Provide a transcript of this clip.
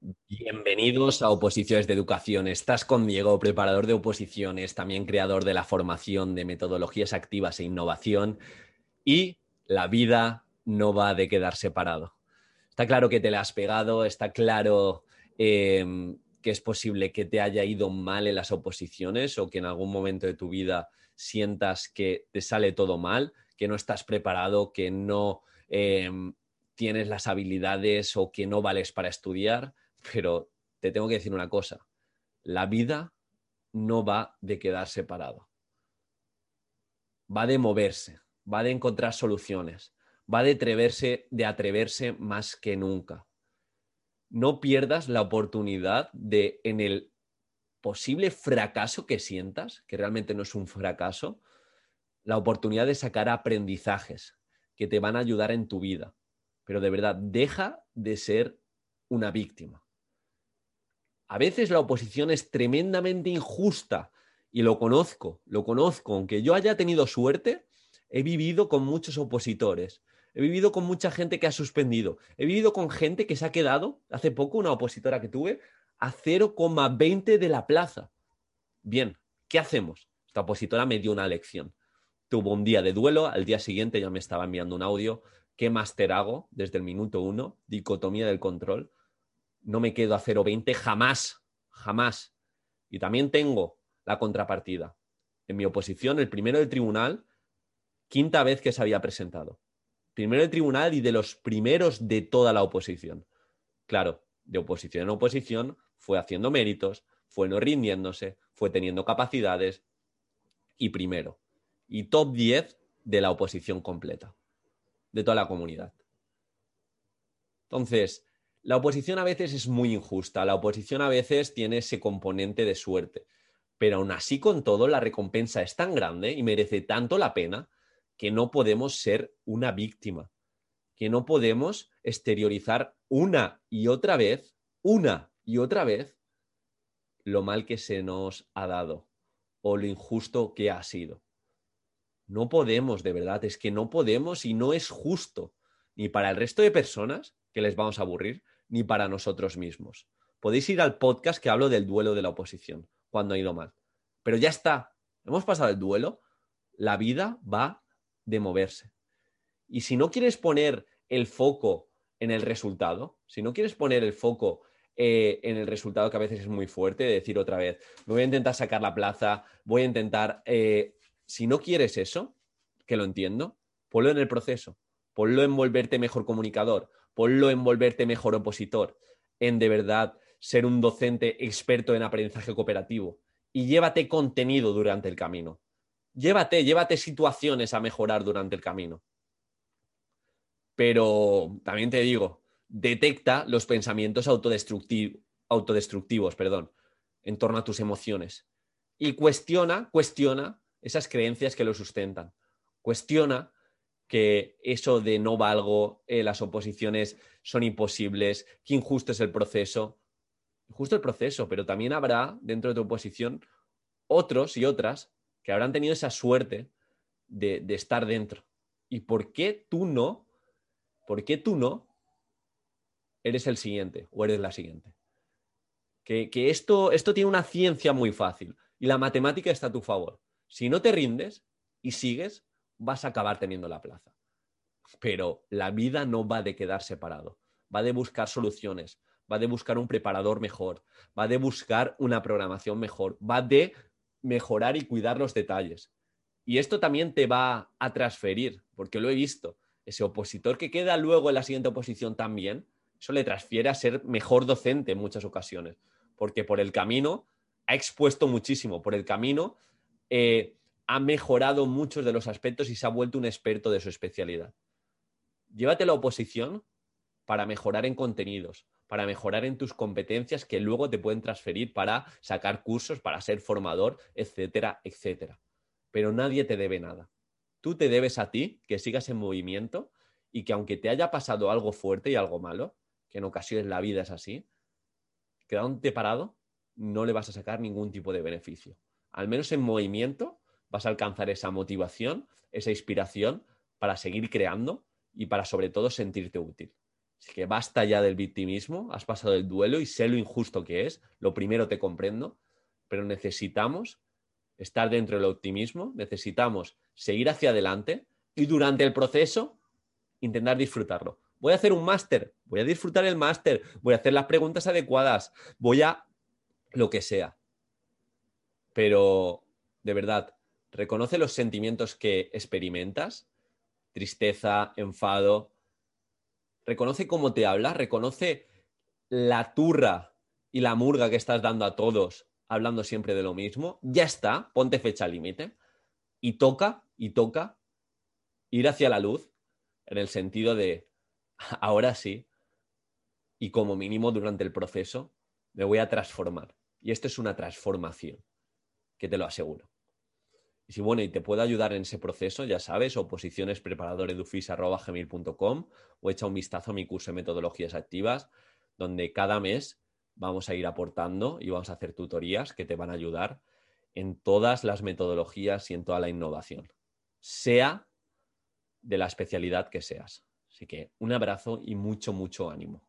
Bienvenidos a Oposiciones de Educación. Estás con Diego, preparador de oposiciones, también creador de la formación de metodologías activas e innovación. Y la vida no va de quedar separado. Está claro que te la has pegado, está claro em, que es posible que te haya ido mal en las oposiciones o que en algún momento de tu vida sientas que te sale todo mal, que no estás preparado, que no em, tienes las habilidades o que no vales para estudiar, pero te tengo que decir una cosa, la vida no va de quedar separado, va de moverse, va de encontrar soluciones, va de atreverse, de atreverse más que nunca. No pierdas la oportunidad de, en el posible fracaso que sientas, que realmente no es un fracaso, la oportunidad de sacar aprendizajes que te van a ayudar en tu vida pero de verdad, deja de ser una víctima. A veces la oposición es tremendamente injusta y lo conozco, lo conozco, aunque yo haya tenido suerte, he vivido con muchos opositores, he vivido con mucha gente que ha suspendido, he vivido con gente que se ha quedado, hace poco una opositora que tuve, a 0,20 de la plaza. Bien, ¿qué hacemos? Esta opositora me dio una lección. Tuvo un día de duelo, al día siguiente ya me estaba enviando un audio ¿Qué máster hago desde el minuto uno? Dicotomía del control. No me quedo a 0,20 jamás, jamás. Y también tengo la contrapartida. En mi oposición, el primero del tribunal, quinta vez que se había presentado. Primero del tribunal y de los primeros de toda la oposición. Claro, de oposición en oposición, fue haciendo méritos, fue no rindiéndose, fue teniendo capacidades y primero. Y top 10 de la oposición completa de toda la comunidad. Entonces, la oposición a veces es muy injusta, la oposición a veces tiene ese componente de suerte, pero aún así con todo la recompensa es tan grande y merece tanto la pena que no podemos ser una víctima, que no podemos exteriorizar una y otra vez, una y otra vez, lo mal que se nos ha dado o lo injusto que ha sido. No podemos, de verdad, es que no podemos y no es justo, ni para el resto de personas que les vamos a aburrir, ni para nosotros mismos. Podéis ir al podcast que hablo del duelo de la oposición, cuando ha ido mal. Pero ya está, hemos pasado el duelo, la vida va de moverse. Y si no quieres poner el foco en el resultado, si no quieres poner el foco eh, en el resultado que a veces es muy fuerte, de decir otra vez, me voy a intentar sacar la plaza, voy a intentar eh, si no quieres eso, que lo entiendo, ponlo en el proceso, ponlo en volverte mejor comunicador, ponlo en volverte mejor opositor, en de verdad ser un docente experto en aprendizaje cooperativo y llévate contenido durante el camino. Llévate, llévate situaciones a mejorar durante el camino. Pero también te digo, detecta los pensamientos autodestructivos, perdón, en torno a tus emociones y cuestiona, cuestiona esas creencias que lo sustentan. Cuestiona que eso de no valgo, eh, las oposiciones son imposibles, que injusto es el proceso. Justo el proceso, pero también habrá dentro de tu oposición otros y otras que habrán tenido esa suerte de, estar dentro. ¿Y por qué tú no? ¿Por qué tú no eres el siguiente o eres la siguiente? Que, esto tiene una ciencia muy fácil y la matemática está a tu favor. Si no te rindes y sigues, vas a acabar teniendo la plaza. Pero la vida no va de quedar separado, va de buscar soluciones, va de buscar un preparador mejor, va de buscar una programación mejor, va de mejorar y cuidar los detalles. Y esto también te va a transferir, porque lo he visto. Ese opositor que queda luego en la siguiente oposición también, eso le transfiere a ser mejor docente en muchas ocasiones, porque por el camino ha expuesto muchísimo, por el camino eh, ha mejorado muchos de los aspectos y se ha vuelto un experto de su especialidad. Llévate la oposición para mejorar en contenidos, para mejorar en tus competencias que luego te pueden transferir para sacar cursos, para ser formador, etcétera, etcétera. Pero nadie te debe nada. Tú te debes a ti que sigas en movimiento y que aunque te haya pasado algo fuerte y algo malo, que en ocasiones la vida es así, quedándote parado, no le vas a sacar ningún tipo de beneficio al menos en movimiento, vas a alcanzar esa motivación, esa inspiración para seguir creando y para sobre todo sentirte útil. Así que basta ya del victimismo, has pasado el duelo y sé lo injusto que es. Lo primero te comprendo, pero necesitamos estar dentro del optimismo, necesitamos seguir hacia adelante y durante el proceso intentar disfrutarlo. Voy a hacer un máster, voy a disfrutar el máster, voy a hacer las preguntas adecuadas, voy a lo que sea. Pero, de verdad, reconoce los sentimientos que experimentas, tristeza, enfado, reconoce cómo te hablas, reconoce la turra y la murga que estás dando a todos hablando siempre de lo mismo, ya está, ponte fecha límite. Y toca, y toca ir hacia la luz en el sentido de, ahora sí, y como mínimo durante el proceso, me voy a transformar. Y esto es una transformación, que te lo aseguro. Y si bueno, y te puedo ayudar en ese proceso, ya sabes, oposicionespreparadoredufis.com o echa un vistazo a mi curso de metodologías activas, donde cada mes vamos a ir aportando y vamos a hacer tutorías que te van a ayudar en todas las metodologías y en toda la innovación, sea de la especialidad que seas. Así que un abrazo y mucho, mucho ánimo.